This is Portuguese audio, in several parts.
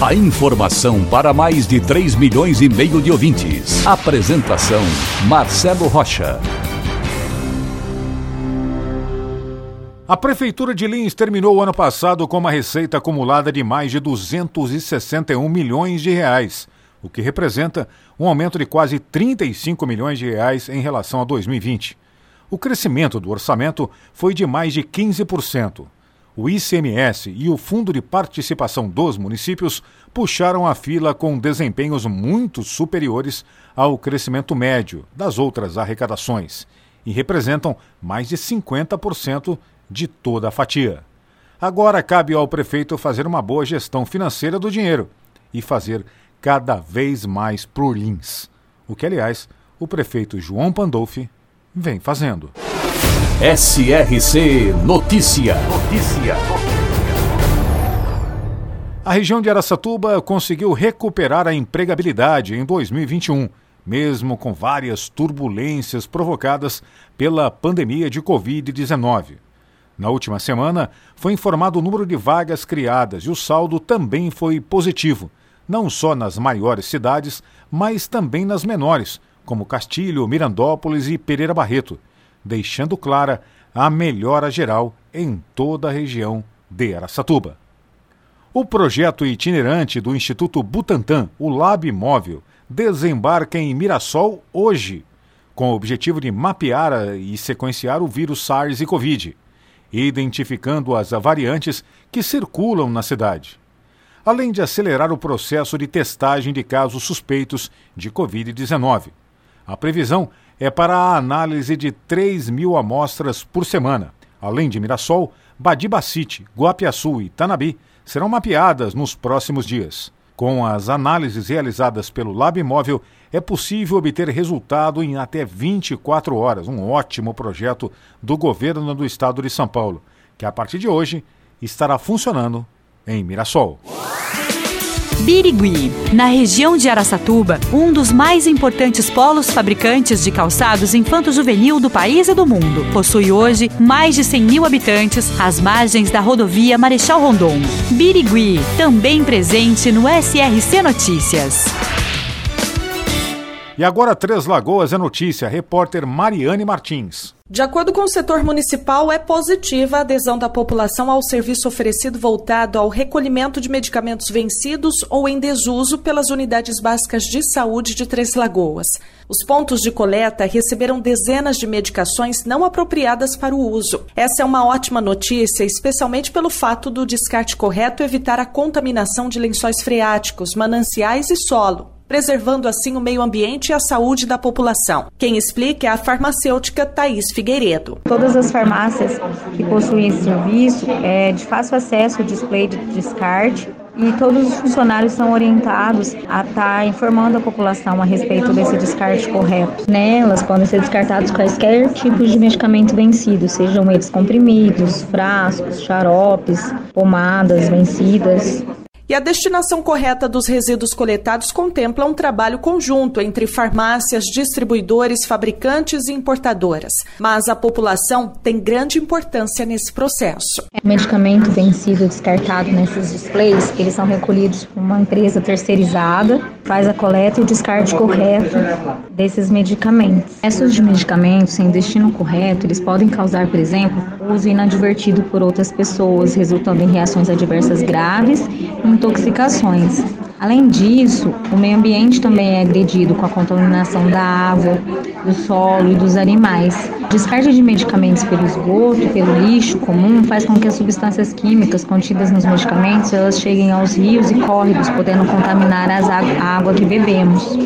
A informação para mais de 3 milhões e meio de ouvintes. Apresentação Marcelo Rocha. A Prefeitura de Lins terminou o ano passado com uma receita acumulada de mais de 261 milhões de reais o que representa um aumento de quase 35 milhões de reais em relação a 2020. O crescimento do orçamento foi de mais de 15%. O ICMS e o Fundo de Participação dos Municípios puxaram a fila com desempenhos muito superiores ao crescimento médio das outras arrecadações e representam mais de 50% de toda a fatia. Agora cabe ao prefeito fazer uma boa gestão financeira do dinheiro e fazer cada vez mais por Lins. O que, aliás, o prefeito João Pandolfi vem fazendo. SRC Notícia. Notícia. A região de Araçatuba conseguiu recuperar a empregabilidade em 2021, mesmo com várias turbulências provocadas pela pandemia de Covid-19. Na última semana, foi informado o número de vagas criadas e o saldo também foi positivo, não só nas maiores cidades, mas também nas menores, como Castilho, Mirandópolis e Pereira Barreto, deixando clara a melhora geral em toda a região de Aracatuba. O projeto itinerante do Instituto Butantan, o Lab Móvel, desembarca em Mirassol hoje, com o objetivo de mapear e sequenciar o vírus SARS e Covid, identificando as variantes que circulam na cidade além de acelerar o processo de testagem de casos suspeitos de Covid-19. A previsão é para a análise de 3 mil amostras por semana. Além de Mirassol, Badibacite, Guapiaçu e Tanabi serão mapeadas nos próximos dias. Com as análises realizadas pelo Lab Móvel, é possível obter resultado em até 24 horas. Um ótimo projeto do governo do estado de São Paulo, que a partir de hoje estará funcionando em Mirassol. Birigui, na região de Araçatuba, um dos mais importantes polos fabricantes de calçados infanto-juvenil do país e do mundo. Possui hoje mais de 100 mil habitantes às margens da rodovia Marechal Rondon. Birigui, também presente no SRC Notícias. E agora Três Lagoas é notícia, repórter Mariane Martins. De acordo com o setor municipal, é positiva a adesão da população ao serviço oferecido voltado ao recolhimento de medicamentos vencidos ou em desuso pelas unidades básicas de saúde de Três Lagoas. Os pontos de coleta receberam dezenas de medicações não apropriadas para o uso. Essa é uma ótima notícia, especialmente pelo fato do descarte correto evitar a contaminação de lençóis freáticos, mananciais e solo preservando assim o meio ambiente e a saúde da população. Quem explica é a farmacêutica Thaís Figueiredo. Todas as farmácias que possuem esse serviço é de fácil acesso o display de descarte e todos os funcionários são orientados a estar tá informando a população a respeito desse descarte correto. Nelas podem ser descartados quaisquer tipos de medicamento vencido, sejam eles comprimidos, frascos, xaropes, pomadas vencidas. E a destinação correta dos resíduos coletados contempla um trabalho conjunto entre farmácias, distribuidores, fabricantes e importadoras. Mas a população tem grande importância nesse processo. O medicamento vencido descartado nesses displays, eles são recolhidos por uma empresa terceirizada, faz a coleta e o descarte correto desses medicamentos. Esses de medicamentos sem destino correto, eles podem causar, por exemplo, uso inadvertido por outras pessoas, resultando em reações adversas graves intoxicações. Além disso, o meio ambiente também é agredido com a contaminação da água, do solo e dos animais. descarte de medicamentos pelo esgoto, pelo lixo comum, faz com que as substâncias químicas contidas nos medicamentos elas cheguem aos rios e córregos, podendo contaminar a água que bebemos.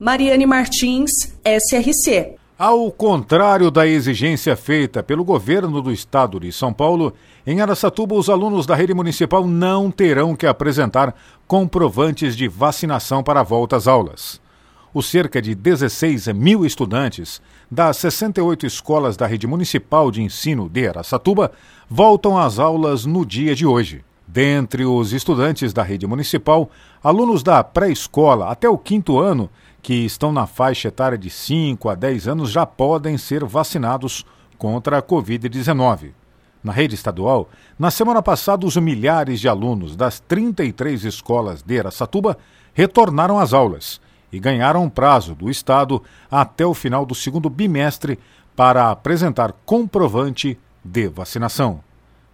Mariane Martins, SRC. Ao contrário da exigência feita pelo governo do estado de São Paulo, em Aracatuba os alunos da rede municipal não terão que apresentar comprovantes de vacinação para a volta às aulas. os cerca de 16 mil estudantes das 68 escolas da rede municipal de ensino de Aracatuba voltam às aulas no dia de hoje. Dentre os estudantes da rede municipal, alunos da pré-escola até o quinto ano, que estão na faixa etária de 5 a 10 anos, já podem ser vacinados contra a Covid-19. Na rede estadual, na semana passada, os milhares de alunos das 33 escolas de Aracatuba retornaram às aulas e ganharam um prazo do Estado até o final do segundo bimestre para apresentar comprovante de vacinação.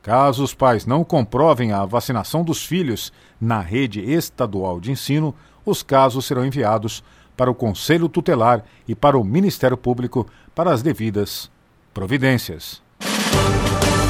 Caso os pais não comprovem a vacinação dos filhos na rede estadual de ensino, os casos serão enviados para o Conselho Tutelar e para o Ministério Público para as devidas providências.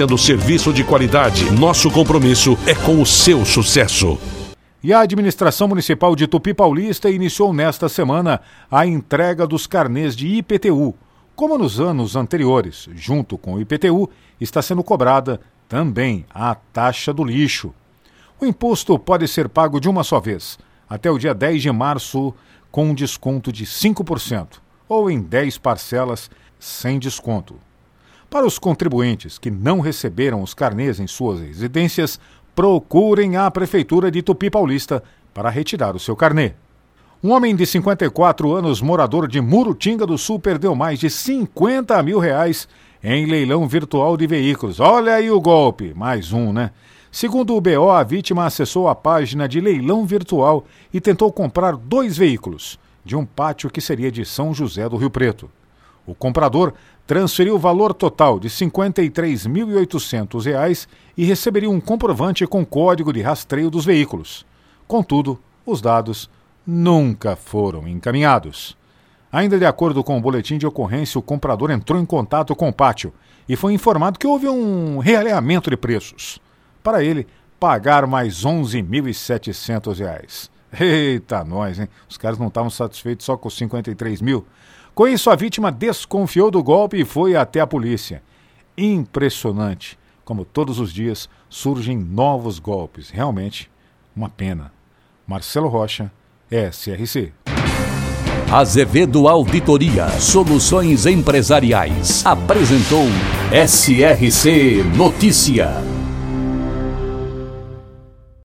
oferecendo serviço de qualidade. Nosso compromisso é com o seu sucesso. E a administração municipal de Tupi Paulista iniciou nesta semana a entrega dos carnês de IPTU. Como nos anos anteriores, junto com o IPTU, está sendo cobrada também a taxa do lixo. O imposto pode ser pago de uma só vez, até o dia 10 de março, com um desconto de 5%, ou em 10 parcelas sem desconto. Para os contribuintes que não receberam os carnês em suas residências, procurem a Prefeitura de Tupi Paulista para retirar o seu carnê. Um homem de 54 anos, morador de Murutinga do Sul, perdeu mais de 50 mil reais em leilão virtual de veículos. Olha aí o golpe, mais um, né? Segundo o BO, a vítima acessou a página de leilão virtual e tentou comprar dois veículos de um pátio que seria de São José do Rio Preto. O comprador transferiu o valor total de R$ 53.800 e receberia um comprovante com código de rastreio dos veículos. Contudo, os dados nunca foram encaminhados. Ainda de acordo com o boletim de ocorrência, o comprador entrou em contato com o pátio e foi informado que houve um realinhamento de preços. Para ele, pagar mais R$ 11.700. Eita, nós, hein? Os caras não estavam satisfeitos só com os 53 mil. Com isso, a vítima desconfiou do golpe e foi até a polícia. Impressionante como todos os dias surgem novos golpes. Realmente, uma pena. Marcelo Rocha, SRC. Azevedo Auditoria Soluções Empresariais apresentou SRC Notícia.